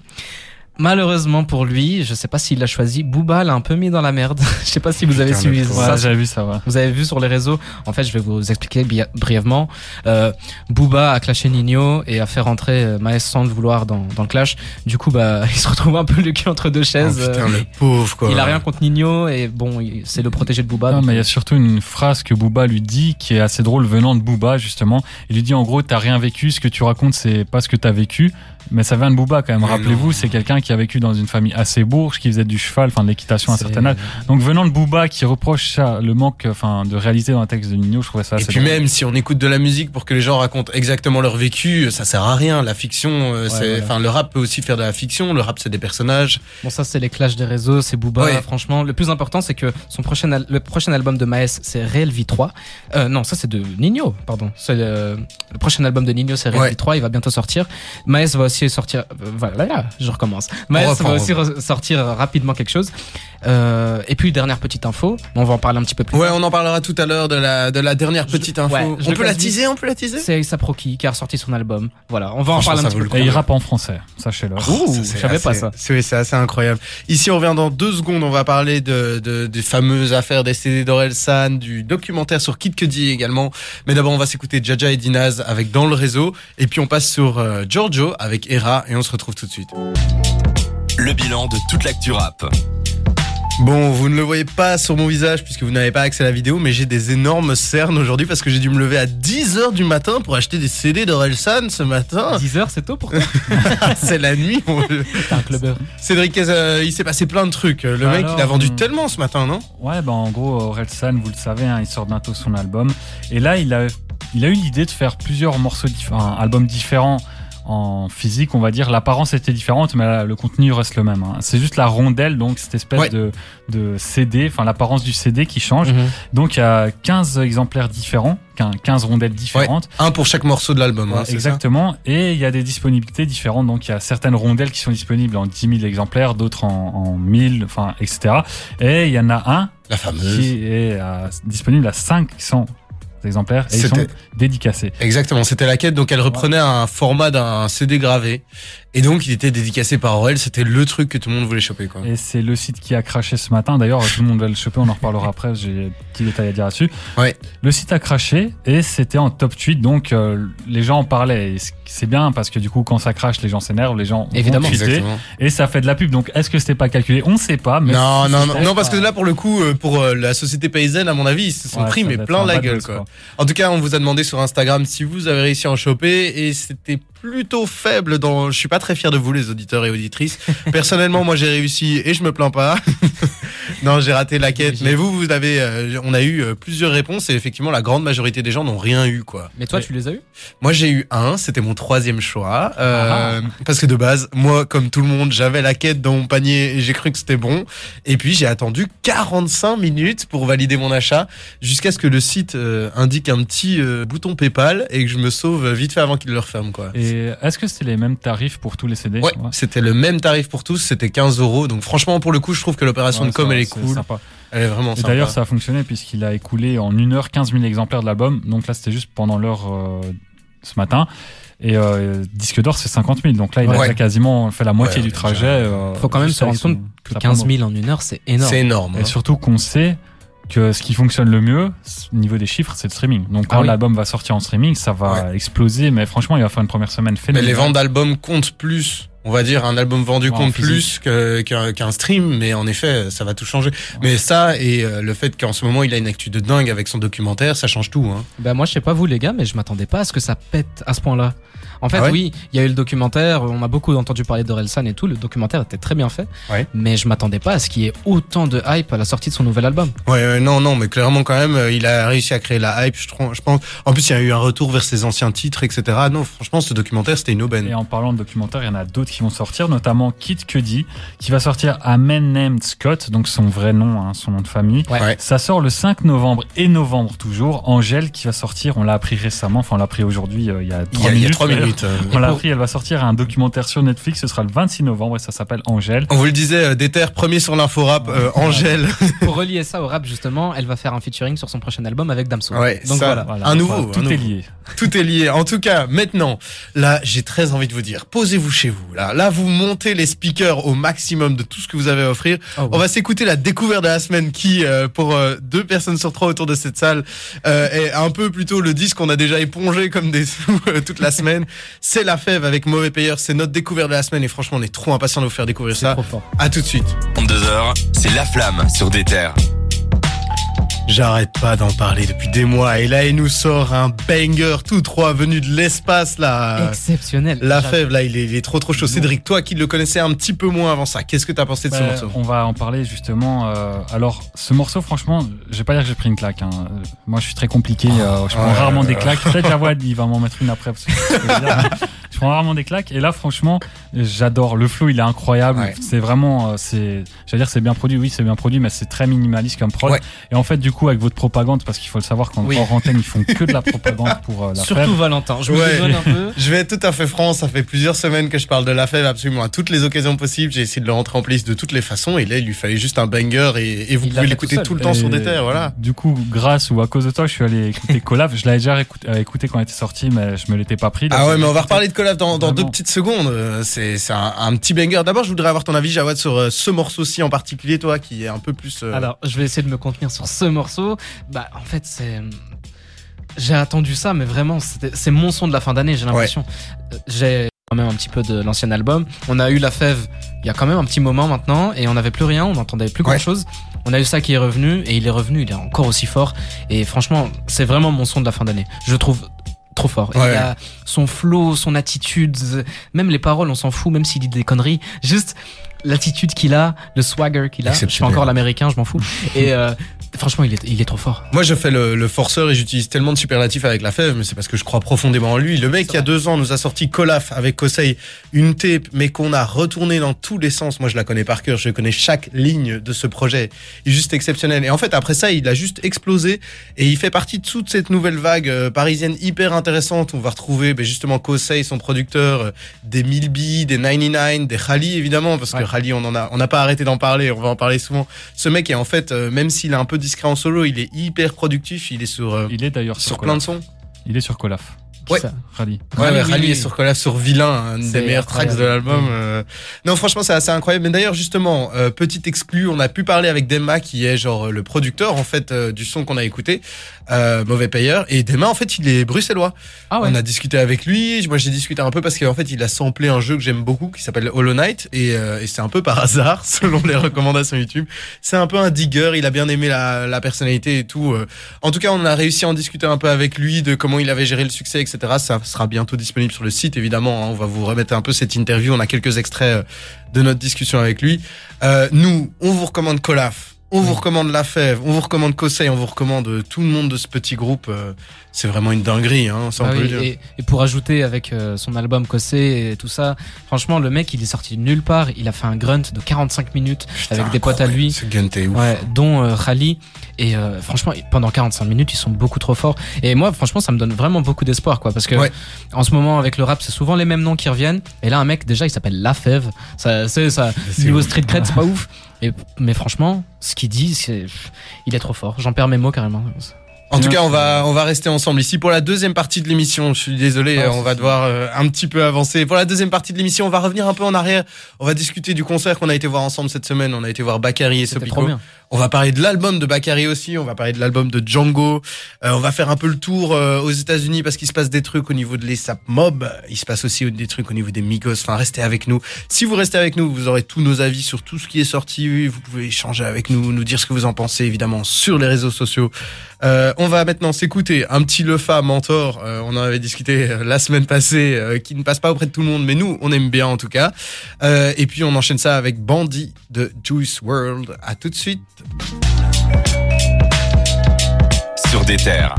Malheureusement pour lui, je sais pas s'il l'a choisi. Booba l'a un peu mis dans la merde. je sais pas si vous avez suivi ça. j'avais vu ça. Vous avez vu sur les réseaux. En fait, je vais vous expliquer brièvement. Euh, Booba a clashé Nino et a fait rentrer euh, Maes sans le vouloir dans, dans, le clash. Du coup, bah, il se retrouve un peu le cul entre deux chaises. Oh, putain, le pauvre quoi. Il a rien contre Nino et bon, c'est le protégé de Booba. Non, mais il y a surtout une phrase que Booba lui dit qui est assez drôle venant de Booba justement. Il lui dit en gros, t'as rien vécu. Ce que tu racontes, c'est pas ce que t'as vécu. Mais ça vient de Booba quand même. Rappelez-vous, c'est quelqu'un qui a vécu dans une famille assez bourge, qui faisait du cheval, enfin de l'équitation à un certain âge. Donc venant de Booba qui reproche ça, le manque enfin de réalité dans le texte de Nino, je trouvais ça assez Et puis même si on écoute de la musique pour que les gens racontent exactement leur vécu, ça sert à rien. La fiction, euh, c'est enfin le rap peut aussi faire de la fiction, le rap c'est des personnages. Bon ça c'est les clashs des réseaux, c'est Booba franchement, le plus important c'est que son prochain le prochain album de Maes c'est Real v 3. Euh, non, ça c'est de Nino, pardon. C'est le, prochain album de Nino c'est Real v 3, il va bientôt sortir. Maes va aussi sortir. Euh, voilà, là, je recommence. Mais ça va aussi sortir rapidement quelque chose. Euh, et puis dernière petite info, on va en parler un petit peu plus. Ouais, on en parlera tout à l'heure de la de la dernière petite info. on peut la teaser, on peut la teaser? C'est Saproki qui a ressorti son album. Voilà, on va en parler un petit peu. Et il rappe en français, sachez-le. Oh, je savais pas ça. C'est assez incroyable. Ici, on revient dans deux secondes. On va parler de, de des fameuses affaires des CD d'Orelsan, du documentaire sur Kid Cudi également. Mais d'abord, on va s'écouter Jaja et Dinaz avec Dans le réseau, et puis on passe sur euh, Giorgio avec Era, et on se retrouve tout de suite. Le bilan de toute l'actu rap. Bon, vous ne le voyez pas sur mon visage puisque vous n'avez pas accès à la vidéo, mais j'ai des énormes cernes aujourd'hui parce que j'ai dû me lever à 10h du matin pour acheter des CD d'Orelsan ce matin. 10h, c'est tôt pour toi C'est la nuit. T'es un. Cédric, euh, il s'est passé plein de trucs. Le mec, il a vendu euh, tellement ce matin, non? Ouais, bah en gros, Orelsan, vous le savez, hein, il sort bientôt son album. Et là, il a, il a eu l'idée de faire plusieurs morceaux, différents, albums différents en physique, on va dire, l'apparence était différente, mais le contenu reste le même. Hein. C'est juste la rondelle, donc cette espèce de, de, CD, enfin l'apparence du CD qui change. Mhm. Donc il y a 15 exemplaires différents, 15 rondelles différentes. un pour chaque morceau de l'album. Hein, exactement. Et il y a des disponibilités différentes. Donc il y a certaines rondelles qui sont disponibles en 10 000 exemplaires, d'autres en, en 1000, enfin, etc. Et il y en a un la fameuse. qui est disponible à 500 exemplaires et ils sont dédicacés. Exactement, c'était la quête. Donc elle reprenait un format d'un CD gravé et donc, il était dédicacé par Aurel. C'était le truc que tout le monde voulait choper, quoi. Et c'est le site qui a craché ce matin. D'ailleurs, tout le monde va le choper. On en reparlera après. J'ai des petits détails à dire là-dessus. Ouais. Le site a craché et c'était en top tweet. Donc, euh, les gens en parlaient. C'est bien parce que du coup, quand ça crache, les gens s'énervent. Les gens Évidemment. et ça fait de la pub. Donc, est-ce que c'était pas calculé? On ne sait pas. Mais non, non, non, non, parce que là, pour le coup, euh, pour euh, la société paysanne, à mon avis, ils se sont pris mais plein la gueule, quoi. En tout cas, on vous a demandé sur Instagram si vous avez réussi à en choper et c'était plutôt faible dans. Je suis pas très fier de vous, les auditeurs et auditrices. Personnellement, moi, j'ai réussi et je me plains pas. non, j'ai raté la quête. Mais vous, vous avez, euh, on a eu euh, plusieurs réponses et effectivement, la grande majorité des gens n'ont rien eu, quoi. Mais toi, tu les as eu? Moi, j'ai eu un. C'était mon troisième choix. Euh, ah. Parce que de base, moi, comme tout le monde, j'avais la quête dans mon panier et j'ai cru que c'était bon. Et puis, j'ai attendu 45 minutes pour valider mon achat jusqu'à ce que le site indique un petit bouton PayPal et que je me sauve vite fait avant qu'il le referme, quoi. Et est-ce que c'était les mêmes tarifs pour tous les CD Ouais, c'était le même tarif pour tous. C'était 15 euros. Donc, franchement, pour le coup, je trouve que l'opération de com, elle est, cool. Elle est vraiment Et d'ailleurs, ça a fonctionné puisqu'il a écoulé en une heure 15 000 exemplaires de l'album. Donc là, c'était juste pendant l'heure euh, ce matin. Et euh, disque d'or, c'est 50 000. Donc là, il a quasiment fait la moitié du trajet. Euh, Faut quand même se rendre compte que 15 000 en une heure, c'est énorme. C'est énorme. Et hein. surtout qu'on sait que ce qui fonctionne le mieux au niveau des chiffres, c'est le streaming. Donc quand ah l'album va sortir en streaming, ça va exploser. Mais franchement, il va faire une première semaine phénoménale. Mais les ventes d'albums comptent plus on va dire un album vendu compte plus qu'un stream, mais en effet, ça va tout changer. Mais ça et euh, le fait qu'en ce moment il a une actu de dingue avec son documentaire, ça change tout. Hein. Bah moi je sais pas vous les gars, mais je m'attendais pas à ce que ça pète à ce point-là. En fait, ah oui, il y a eu le documentaire, on a beaucoup entendu parler de Relsan et tout, le documentaire était très bien fait, mais je m'attendais pas à ce qu'il y ait autant de hype à la sortie de son nouvel album. Ouais, non, non, mais clairement quand même, euh, il a réussi à créer la hype, je, je pense. En plus, il y a eu un retour vers ses anciens titres, etc. Non, franchement, ce documentaire, c'était une aubaine. Et en parlant de documentaire, il y en a d'autres qui vont sortir, notamment Kid Cudi, qui va sortir à Man Named Scott, donc son vrai nom, hein, son nom de famille. Ça sort le 5 novembre et novembre toujours. Angèle qui va sortir, on l'a appris récemment, enfin on l'a appris aujourd'hui, euh, il y a 3 minutes. Il y a 3 minutes. Euh, on l'a appris, elle va sortir un documentaire sur Netflix. Ce sera le 26 novembre et ça s'appelle Angèle. On vous le disait, euh, Déter, premier sur l'info rap, euh, Angèle. Pour relier ça au rap, justement, elle va faire un featuring sur son prochain album avec Damso. Ouais, Donc voilà. Un nouveau. tout est lié. Tout est lié. En tout cas, maintenant, là, j'ai très envie de vous dire, posez-vous chez vous. Là, là, vous montez les speakers au maximum de tout ce que vous avez à offrir. Oh, On va s'écouter la découverte de la semaine qui, euh, pour deux personnes sur trois autour de cette salle, est un peu plutôt le disque qu'on a déjà épongé comme des sous toute la semaine. C'est la fève avec Mauvais Payeur. C'est notre découverte de la semaine et franchement, on est trop impatient de vous faire découvrir ça. Trop fort. À tout de suite. En deux heures, c'est La Flamme sur des terres. J'arrête pas d'en parler depuis des mois et là il nous sort un banger tout droit venu de l'espace là. Exceptionnel. La fève là il est, trop trop chaud. Cédric, toi qui le connaissais un petit peu moins avant ça, qu'est-ce que t'as pensé de ce morceau On va en parler justement. Euh, alors ce morceau franchement, je vais pas dire que j'ai pris une claque. Hein. Moi je suis très compliqué. Euh, je prends rarement des claques. Peut-être la voix il va m'en mettre une après. Parce que je prends rarement des claques et là franchement j'adore. Le flow il est incroyable. C'est vraiment euh, c'est. J'allais dire c'est bien produit. Oui c'est bien produit mais c'est très minimaliste comme prod. Et en fait du coup avec votre propagande parce qu'il faut le savoir qu'en oui. antenne ils font que de la propagande pour euh, la Surtout Valentin, je me un peu. Je vais être tout à fait franc, ça fait plusieurs semaines que je parle de la fève absolument à toutes les occasions possibles. J'ai essayé de le rentrer en place de toutes les façons et là il lui fallait juste un banger et, vous pouvez l'écouter tout, le temps sur des terres, voilà. Du coup, grâce ou à cause de toi, je suis allé écouter Colaf. je l'avais déjà écouté, euh, écouté, quand il était sorti, mais je me l'étais pas pris. Ah ouais, mais on va reparler de Dans, dans deux petites secondes. Euh, c'est un, un, petit banger. D'abord, je voudrais avoir ton avis, Jawad, sur ce morceau-ci en particulier, toi, qui est un peu plus. Alors, je vais essayer de me contenir sur ce morceau. Bah, en fait, c'est. J'ai attendu ça, mais vraiment, c'est mon son de la fin d'année, j'ai l'impression. Euh, j'ai quand même un petit peu de l'ancien album. On a eu La Fève il y a quand même un petit moment maintenant, et on n'avait plus rien, on n'entendait plus grand chose. On a eu ça qui est revenu, et il est revenu, il est encore aussi fort. Et franchement, c'est vraiment mon son de la fin d'année. Je trouve trop fort. Il a son flow, son attitude, même les paroles, on s'en fout, même s'il dit des conneries. Juste l'attitude qu'il a, le swagger qu'il a. Je suis encore l'américain, je m'en fous. Et euh, franchement, il est, il est trop fort. Moi, je fais le, forceur et j'utilise tellement de superlatifs avec la fève, mais c'est parce que je crois profondément en lui. Le mec, il y a deux ans, nous a sorti Colaf avec Kosei, une tape, mais qu'on a retourné dans tous les sens. Moi, je la connais par cœur, je connais chaque ligne de ce projet. Il est juste exceptionnel. Et en fait, après ça, il a juste explosé et il fait partie de toute cette nouvelle vague euh, parisienne hyper intéressante. On va retrouver ben, justement Kosei, son producteur, euh, des Milby, des 99, des Khali, évidemment, parce que Khali, on en a, on n'a pas arrêté d'en parler, on va en parler souvent. Ce mec est en fait, euh, même s'il est un peu discret en solo, il est hyper productif, il est sur, euh, il est d'ailleurs sur, plein de sons. Il est sur Colaf. Ouais. Rally. Ouais, Rally est sur Colaf sur Vilain, un des meilleurs tracks de l'album. Euh. Non, franchement, c'est assez incroyable. Mais d'ailleurs, justement, euh, petit exclu, on a pu parler avec Demma, qui est genre le producteur en fait du son qu'on a écouté, mauvais payeur. Et Demma, en fait, il est bruxellois. Ah ouais. On a discuté avec lui. Moi, j'ai discuté un peu parce qu'en fait, il a samplé un jeu que j'aime beaucoup qui s'appelle Hollow Knight, et, et c'est un peu par hasard, selon les recommandations YouTube. C'est un peu un digger. Il a bien aimé la, la personnalité et tout. En tout cas, on a réussi à en discuter un peu avec lui de comment il avait géré le succès, etc. Ça sera bientôt disponible sur le site, évidemment. Hein. On va vous remettre un peu cette interview. On a quelques extraits euh, de notre discussion avec lui. Euh, nous, on vous recommande Colaf On vous recommande La Fève, on vous recommande Conseil, on vous recommande tout le monde de ce petit groupe. Euh, c'est vraiment une dinguerie, hein, ça on bah peut dire. Et, pour ajouter avec euh, son album Cossé et tout ça, franchement, le mec, il est sorti de nulle part. Il a fait un grunt de 45 minutes avec des potes à lui. Ce ouf. Ouais, dont euh, Rally. Et franchement, pendant 45 minutes, ils sont beaucoup trop forts. Et moi, franchement, ça me donne vraiment beaucoup d'espoir, quoi. Parce que en ce moment, avec le rap, c'est souvent les mêmes noms qui reviennent. Et là, un mec, déjà, il s'appelle La Fève. Ça, c'est ça. Niveau street cred, c'est pas ouf mais franchement, ce qu'il dit, c'est, il est trop fort. J'en perds mes mots carrément. En tout cas, on va on va rester ensemble ici pour la deuxième partie de l'émission. Je suis désolé, ah, on va devoir euh, un petit peu avancer. Pour la deuxième partie de l'émission, on va revenir un peu en arrière. On va discuter du concert qu'on a été voir ensemble cette semaine. On a été voir Bakary et Sopico. On va parler de l'album de Bakary aussi. On va parler de l'album de Django. Euh, on va faire un peu le tour euh, aux États-Unis parce qu'il se passe des trucs au niveau de l'ESAP Mob. Il se passe aussi des trucs au niveau des Migos. Enfin, restez avec nous. Si vous restez avec nous, vous aurez tous nos avis sur tout ce qui est sorti. Vous pouvez échanger avec nous, nous dire ce que vous en pensez évidemment sur les réseaux sociaux. Euh, on va maintenant s'écouter un petit Lefa mentor. Euh, on en avait discuté la semaine passée, qui ne passe pas auprès de tout le monde, mais nous, on aime bien en tout cas. et puis on enchaîne ça avec Bandit de Juice World. À tout de suite. Sur des terres.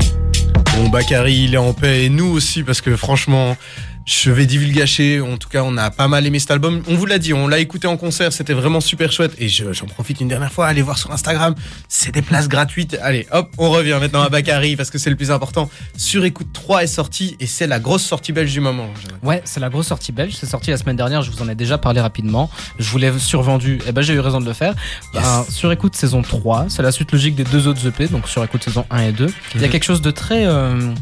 Bon, Bakary, il est en paix et nous aussi parce que franchement, je vais divulgacher. En tout cas, on a pas mal aimé cet album. On vous l'a dit, on l'a écouté en concert, c'était vraiment super chouette. Et j'en profite une dernière fois, allez voir sur Instagram, c'est des places gratuites. Allez, hop, on revient maintenant à Bakary parce que c'est le plus important. Sur Écoute 3 est sorti et c'est la grosse sortie belge du moment. Ouais, c'est la grosse sortie belge. C'est sorti la semaine dernière, je vous en ai déjà parlé rapidement. Je vous l'ai survendu, et eh ben j'ai eu raison de le faire. Ben, sur Écoute saison 3, c'est la suite logique des deux autres EP, donc sur Écoute saison 1 et 2. Il y a mhm. quelque chose de très. Euh,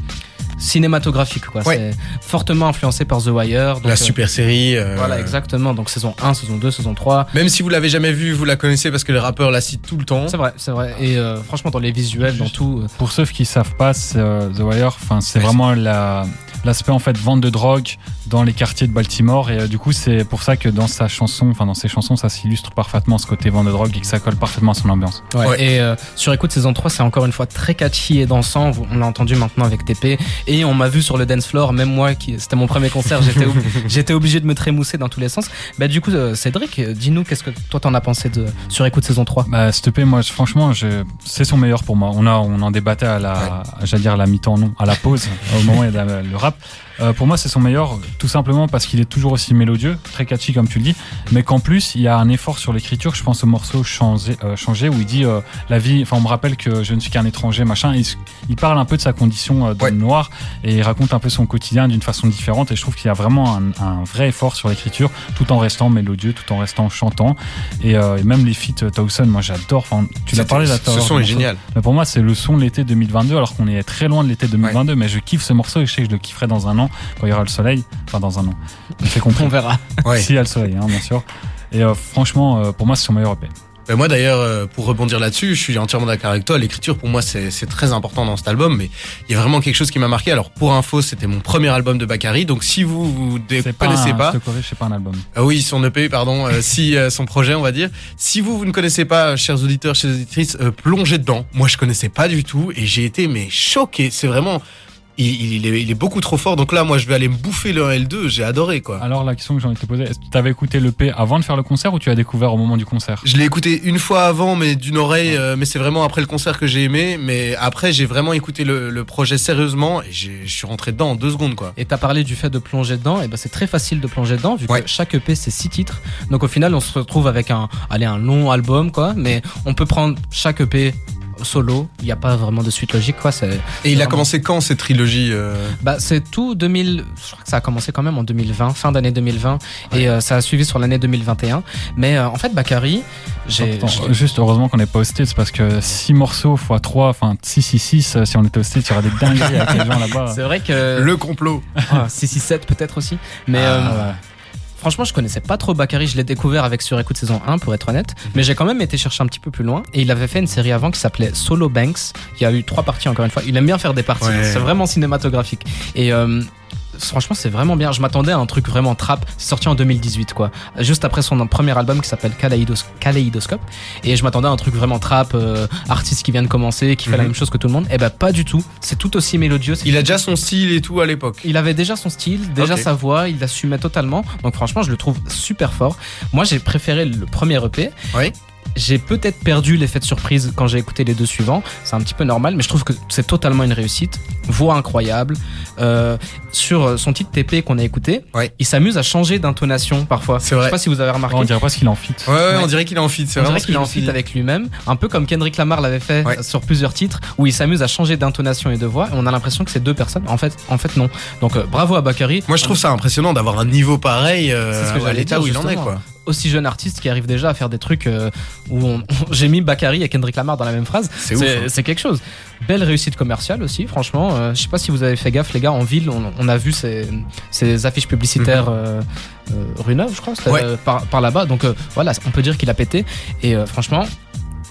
cinématographique quoi. C'est fortement influencé par The Wire. la euh, super série. Euh, voilà exactement. Donc saison 1, saison 2, saison 3. Même si vous l'avez jamais vu, vous la connaissez parce que les rappeurs la citent tout le temps. C'est vrai, c'est vrai. Et euh, franchement dans les visuels, dans tout. Pour ceux qui savent pas, The Wire, enfin c'est vraiment la l'aspect en fait vente de drogue dans les quartiers de Baltimore. Et euh, du coup c'est pour ça que dans sa chanson enfin dans ses chansons ça s'illustre parfaitement ce côté vente de drogue et que ça colle parfaitement à son ambiance. Ouais, et euh, sur écoute saison 3 c'est encore une fois très catchy et dansant. On l'a entendu maintenant avec TP et on m'a vu sur le dance floor même moi qui c'était mon premier concert j'étais j'étais obligé de me trémousser dans tous les sens. Bah du coup euh, Cédric dis-nous qu'est-ce que toi t'en as pensé de sur écoute saison 3 bah plaît moi franchement c'est son meilleur pour moi. On a on en débattait à la j'allais dire à la mi-temps non à la pause au moment où il y a le rap up. Euh, pour moi, c'est son meilleur, tout simplement parce qu'il est toujours aussi mélodieux, très catchy comme tu le dis, mais qu'en plus, il y a un effort sur l'écriture. Je pense au morceau Changé, euh, changé où il dit euh, la vie. Enfin, on me rappelle que je ne suis qu'un étranger, machin. Il, il, parle un peu de sa condition d'homme noir et il raconte un peu son quotidien d'une façon différente. Et je trouve qu'il y a vraiment un, un, vrai effort sur l'écriture, tout en restant mélodieux, tout en restant chantant. Et, et même les feats Towson, moi j'adore. Enfin, tu l'as parlé là. Ce son est génial. Mais pour moi, c'est le son de l'été 2022, alors qu'on est très loin de l'été 2022. Mais je kiffe ce morceau et je sais que je le kifferai dans un an quand il y aura le soleil. Enfin, dans un an. C'est compris. On verra. S'il y a le soleil, hein, bien sûr. Et euh, franchement, euh, pour moi, c'est son meilleur EP. Ben moi d'ailleurs, euh, pour rebondir là-dessus, je suis entièrement d'accord avec toi. L'écriture pour moi c'est très important dans cet album, mais il y a vraiment quelque chose qui m'a marqué. Alors pour info, c'était mon premier album de Bakary, donc si vous vous ne connaissez pas, je pas un album. Ah oui, son EP, pardon, si son projet, on va dire. Si vous vous ne connaissez pas, chers auditeurs, chers auditrices, plongez dedans. Moi je connaissais pas du tout et j'ai été mais choqué. C'est vraiment il, est, beaucoup trop fort. Donc là, moi, je vais aller me bouffer le L2. J'ai adoré, quoi. Alors, la question que j'ai envie de te poser, est-ce que tu avais écouté le P avant de faire le concert ou tu as découvert au moment du concert? Je l'ai écouté une fois avant, mais d'une oreille. Euh, mais c'est vraiment après le concert que j'ai aimé. Mais après, j'ai vraiment écouté le, projet sérieusement et je suis rentré dedans en deux secondes, quoi. Et t'as parlé du fait de plonger dedans. Et ben, c'est très facile de plonger dedans vu que chaque EP c'est six titres. Donc au final, on se retrouve avec un, allez, un long album, quoi. Mais on peut prendre chaque EP solo. Il n'y a pas vraiment de suite logique, quoi. Et il a commencé quand cette trilogie euh? Bah, c'est tout 2000. Je crois que ça a commencé quand même en 2020, fin d'année 2020, et euh, ça a suivi sur l'année 2021. Mais euh, en fait, Bakary, j'ai. Juste heureusement qu'on n'est pas au States parce que 6 morceaux x 3, enfin 6, 6, 6, si on était au States, il y aurait des dingueries avec les gens là-bas. C'est vrai que. Le complot. 6, 6, 7 peut-être aussi. Mais. Ah, Franchement, je connaissais pas trop Bakary, je l'ai découvert avec Sur Écoute saison 1 pour être honnête, mais j'ai quand même été chercher un petit peu plus loin. Et il avait fait une série avant qui s'appelait Solo Banks, qui a eu trois parties encore une fois. Il aime bien faire des parties, c'est vraiment cinématographique. Et euh, franchement, c'est vraiment bien. Je m'attendais à un truc vraiment trap. C'est sorti en 2018, quoi. Juste après son premier album qui s'appelle Kaleidoscope. Et je m'attendais à un truc vraiment trap, euh, artiste qui vient de commencer, qui fait la mhm. même chose que tout le monde. Et eh ben, pas du tout. C'est tout aussi mélodieux. Il a déjà son style et tout à l'époque. Il avait déjà son style, déjà sa voix, il l'assumait totalement. Donc, franchement, je le trouve super fort. Moi, j'ai préféré le premier EP. Oui. J'ai peut-être perdu l'effet de surprise quand j'ai écouté les deux suivants. C'est un petit peu normal, mais je trouve que c'est totalement une réussite. Voix incroyable. Euh, sur son titre TP qu'on a écouté, il s'amuse à changer d'intonation parfois. C'est vrai. Je sais pas si vous avez remarqué. On dirait pas qu'il en fit. Ouais, on dirait qu'il en fit. On dirait qu'il en fit avec lui-même. Un peu comme Kendrick Lamar l'avait fait sur plusieurs titres, où il s'amuse à changer d'intonation et de voix. Et on a l'impression que c'est deux personnes. En fait, en fait non. Donc euh, bravo à Bakary. Moi, je trouve ça impressionnant d'avoir un niveau pareil euh, ce que à l'état où il en est, quoi aussi jeune artiste qui arrive déjà à faire des trucs euh, où j'ai mis Bakary et Kendrick Lamar dans la même phrase. C'est hein. quelque chose. Belle réussite commerciale aussi, franchement. Euh, je sais pas si vous avez fait gaffe, les gars, en ville, on, a vu ces, ces, affiches publicitaires Neuve, je crois, par, par là-bas. Donc voilà, on peut dire qu'il a pété. Et franchement,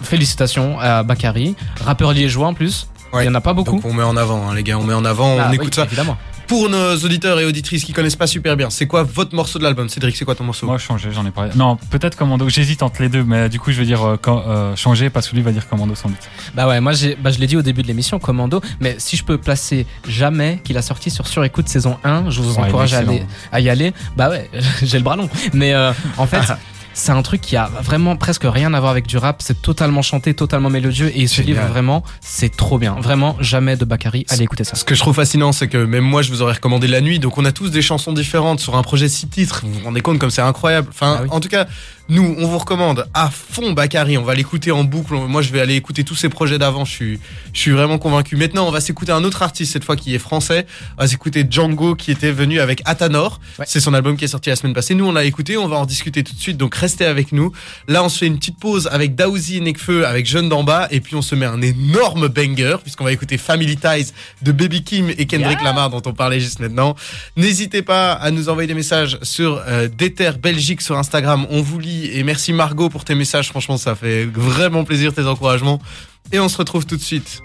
félicitations à Bakary, rappeur liégeois en plus. Il y en a pas beaucoup. Donc on met en avant, hein, les gars, on met en avant, on ah écoute ça. Évidemment pour nos auditeurs et auditrices qui connaissent pas super bien, c'est quoi votre morceau de l'album? Cédric, c'est quoi ton morceau? Moi, changer, j'en ai parlé. Non, peut-être Commando. J'hésite entre les deux, mais du coup, je vais dire euh, euh, changer parce que lui va dire Commando sans doute. Bah ouais, moi, bah, je l'ai dit au début de l'émission, Commando. Mais si je peux placer jamais qu'il a sorti sur Surécoute saison 1, je vous encourage à, aller, à y aller. Bah ouais, j'ai le bras long. Mais euh, en fait. c'est un truc qui a vraiment presque rien à voir avec du rap. C'est totalement chanté, totalement mélodieux et ce livre vraiment, c'est trop bien. Vraiment, jamais de Bakary. Allez écouter ça. Ce que je trouve fascinant, c'est que même moi, je vous aurais recommandé La Nuit. Donc on a tous des chansons différentes sur un projet six titres. Vous vous rendez compte comme c'est incroyable. Enfin, ah en tout cas, nous, on vous recommande à fond Bakary. On va l'écouter en boucle. Moi, je vais aller écouter tous ses projets d'avant. Je suis, je suis vraiment convaincu. Maintenant, on va s'écouter un autre artiste cette fois qui est français. On va s'écouter Django qui était venu avec Atanor. C'est son album qui est sorti la semaine passée. Nous, on l'a écouté. On va en discuter tout de suite. Donc, restez avec nous. Là, on se fait une petite pause avec Daouzi et Nekfeu avec Jeune d'en bas. Et puis, on se met un énorme banger puisqu'on va écouter Family Ties de Baby Kim et Kendrick Lamar dont on parlait juste maintenant. N'hésitez pas à nous envoyer des messages sur euh, Belgique sur Instagram. On vous lit et merci Margot pour tes messages. Franchement, ça fait vraiment plaisir tes encouragements. Et on se retrouve tout de suite.